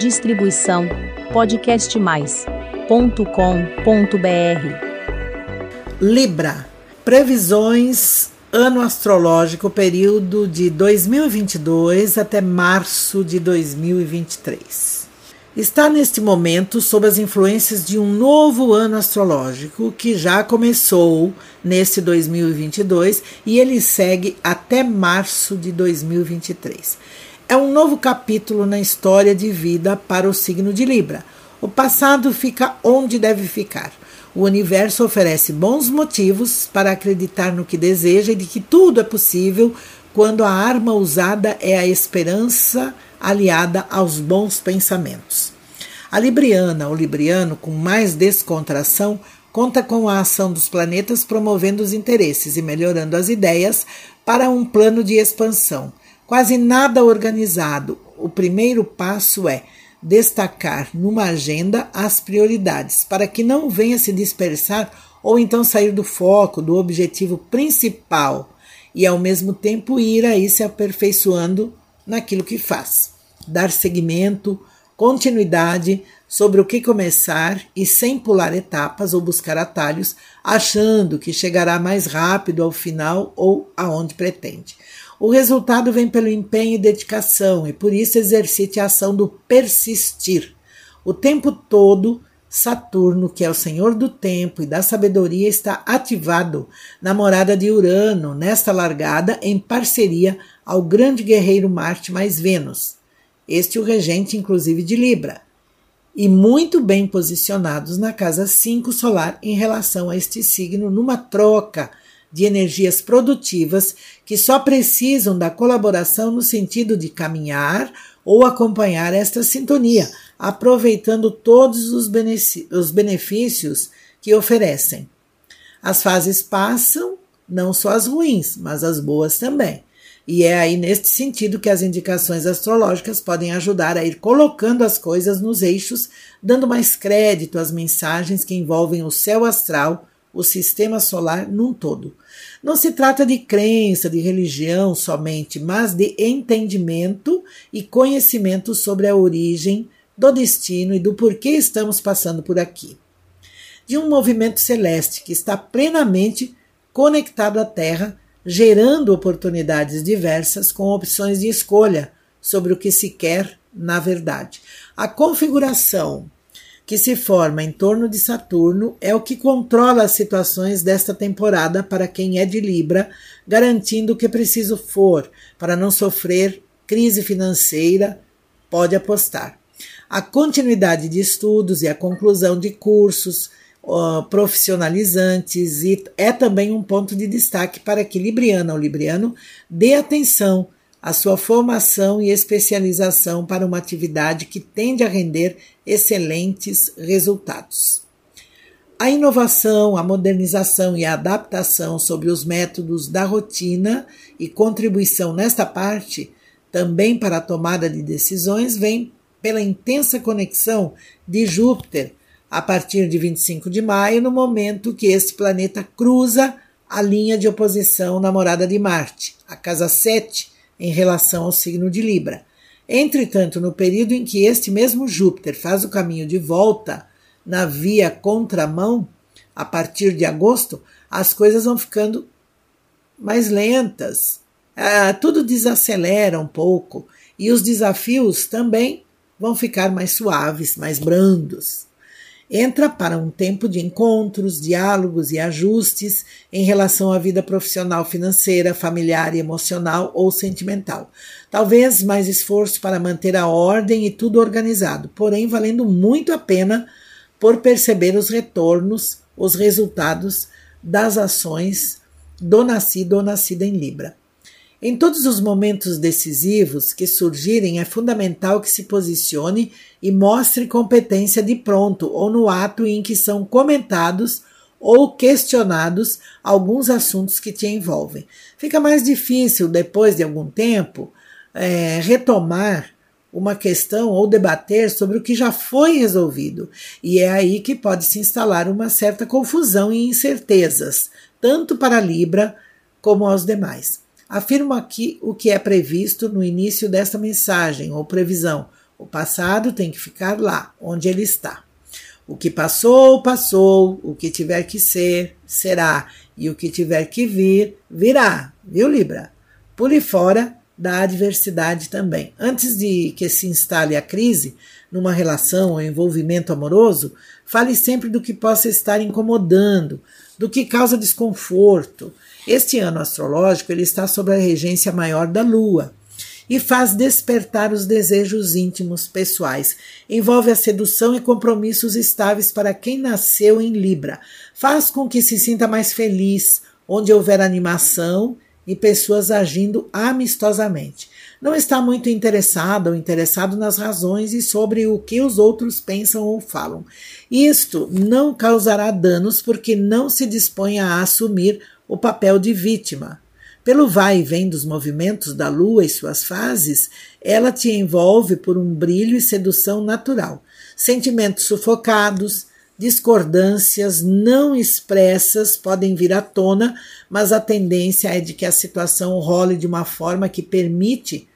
Distribuição podcastmais.com.br. Libra. Previsões ano astrológico período de 2022 até março de 2023. Está neste momento sob as influências de um novo ano astrológico que já começou neste 2022 e ele segue até março de 2023. É um novo capítulo na história de vida para o signo de Libra. O passado fica onde deve ficar. O universo oferece bons motivos para acreditar no que deseja e de que tudo é possível quando a arma usada é a esperança aliada aos bons pensamentos. A Libriana ou Libriano, com mais descontração, conta com a ação dos planetas promovendo os interesses e melhorando as ideias para um plano de expansão. Quase nada organizado. O primeiro passo é destacar numa agenda as prioridades, para que não venha se dispersar ou então sair do foco, do objetivo principal, e ao mesmo tempo ir aí se aperfeiçoando naquilo que faz. Dar seguimento, continuidade sobre o que começar e sem pular etapas ou buscar atalhos, achando que chegará mais rápido ao final ou aonde pretende. O resultado vem pelo empenho e dedicação, e por isso exercite a ação do persistir. O tempo todo, Saturno, que é o senhor do tempo e da sabedoria, está ativado na morada de Urano, nesta largada, em parceria ao grande guerreiro Marte mais Vênus. Este o regente, inclusive, de Libra. E muito bem posicionados na casa 5 solar em relação a este signo, numa troca de energias produtivas que só precisam da colaboração no sentido de caminhar ou acompanhar esta sintonia, aproveitando todos os benefícios que oferecem. As fases passam, não só as ruins, mas as boas também. E é aí neste sentido que as indicações astrológicas podem ajudar a ir colocando as coisas nos eixos, dando mais crédito às mensagens que envolvem o céu astral o sistema solar num todo. Não se trata de crença, de religião somente, mas de entendimento e conhecimento sobre a origem do destino e do porquê estamos passando por aqui. De um movimento celeste que está plenamente conectado à Terra, gerando oportunidades diversas com opções de escolha sobre o que se quer na verdade. A configuração que se forma em torno de Saturno é o que controla as situações desta temporada para quem é de Libra, garantindo o que preciso for para não sofrer crise financeira, pode apostar. A continuidade de estudos e a conclusão de cursos uh, profissionalizantes é também um ponto de destaque para que Libriana ou Libriano dê atenção a sua formação e especialização para uma atividade que tende a render excelentes resultados. A inovação, a modernização e a adaptação sobre os métodos da rotina e contribuição nesta parte, também para a tomada de decisões, vem pela intensa conexão de Júpiter a partir de 25 de maio, no momento que este planeta cruza a linha de oposição na morada de Marte, a casa 7 em relação ao signo de Libra. Entretanto, no período em que este mesmo Júpiter faz o caminho de volta na via contramão, a partir de agosto, as coisas vão ficando mais lentas, ah, tudo desacelera um pouco e os desafios também vão ficar mais suaves, mais brandos entra para um tempo de encontros, diálogos e ajustes em relação à vida profissional, financeira, familiar, emocional ou sentimental. Talvez mais esforço para manter a ordem e tudo organizado, porém valendo muito a pena por perceber os retornos, os resultados das ações do nascido ou nascida em Libra. Em todos os momentos decisivos que surgirem, é fundamental que se posicione e mostre competência de pronto ou no ato em que são comentados ou questionados alguns assuntos que te envolvem. Fica mais difícil, depois de algum tempo, é, retomar uma questão ou debater sobre o que já foi resolvido. E é aí que pode se instalar uma certa confusão e incertezas, tanto para a Libra como aos demais. Afirmo aqui o que é previsto no início desta mensagem ou previsão, O passado tem que ficar lá, onde ele está. O que passou, passou. O que tiver que ser, será. E o que tiver que vir, virá. Viu, Libra? Pule fora da adversidade também. Antes de que se instale a crise numa relação ou envolvimento amoroso, fale sempre do que possa estar incomodando, do que causa desconforto. Este ano astrológico ele está sob a regência maior da Lua e faz despertar os desejos íntimos pessoais. Envolve a sedução e compromissos estáveis para quem nasceu em Libra. Faz com que se sinta mais feliz, onde houver animação e pessoas agindo amistosamente. Não está muito interessado ou interessado nas razões e sobre o que os outros pensam ou falam. Isto não causará danos porque não se dispõe a assumir o papel de vítima. Pelo vai e vem dos movimentos da lua e suas fases, ela te envolve por um brilho e sedução natural. Sentimentos sufocados, discordâncias não expressas podem vir à tona, mas a tendência é de que a situação role de uma forma que permite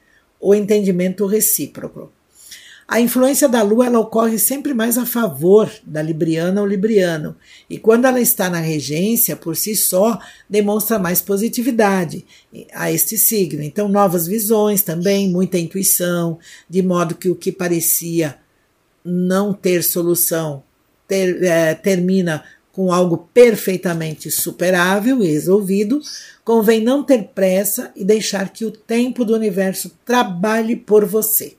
o entendimento recíproco. A influência da Lua ela ocorre sempre mais a favor da Libriana ou Libriano, e quando ela está na regência, por si só, demonstra mais positividade a este signo. Então, novas visões também, muita intuição, de modo que o que parecia não ter solução ter, é, termina com algo perfeitamente superável e resolvido, convém não ter pressa e deixar que o tempo do universo trabalhe por você.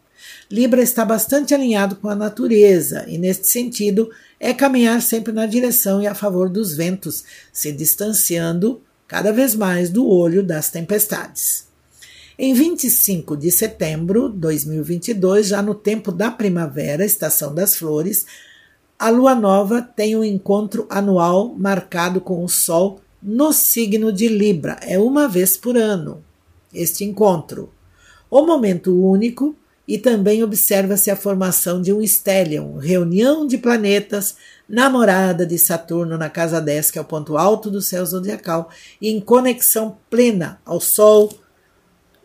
Libra está bastante alinhado com a natureza e, neste sentido, é caminhar sempre na direção e a favor dos ventos, se distanciando cada vez mais do olho das tempestades. Em 25 de setembro de 2022, já no tempo da primavera, estação das flores, a lua nova tem um encontro anual marcado com o Sol no signo de Libra. É uma vez por ano este encontro. O momento único e também observa-se a formação de um stellium, reunião de planetas, namorada de Saturno na casa 10, que é o ponto alto do céu zodiacal, em conexão plena ao Sol,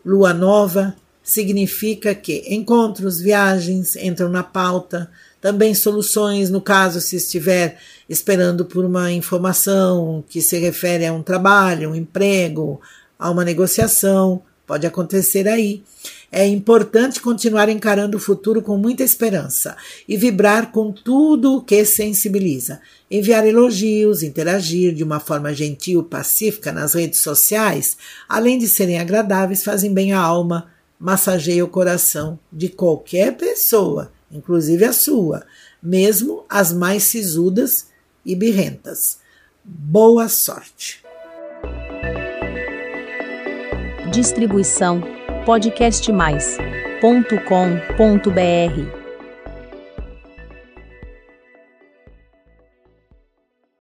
Lua nova, significa que encontros, viagens entram na pauta, também soluções, no caso, se estiver esperando por uma informação que se refere a um trabalho, um emprego, a uma negociação, pode acontecer aí. É importante continuar encarando o futuro com muita esperança e vibrar com tudo o que sensibiliza. Enviar elogios, interagir de uma forma gentil, pacífica nas redes sociais, além de serem agradáveis, fazem bem à alma, massageia o coração de qualquer pessoa, inclusive a sua, mesmo as mais sisudas e birrentas. Boa sorte! Distribuição podcastmais.com.br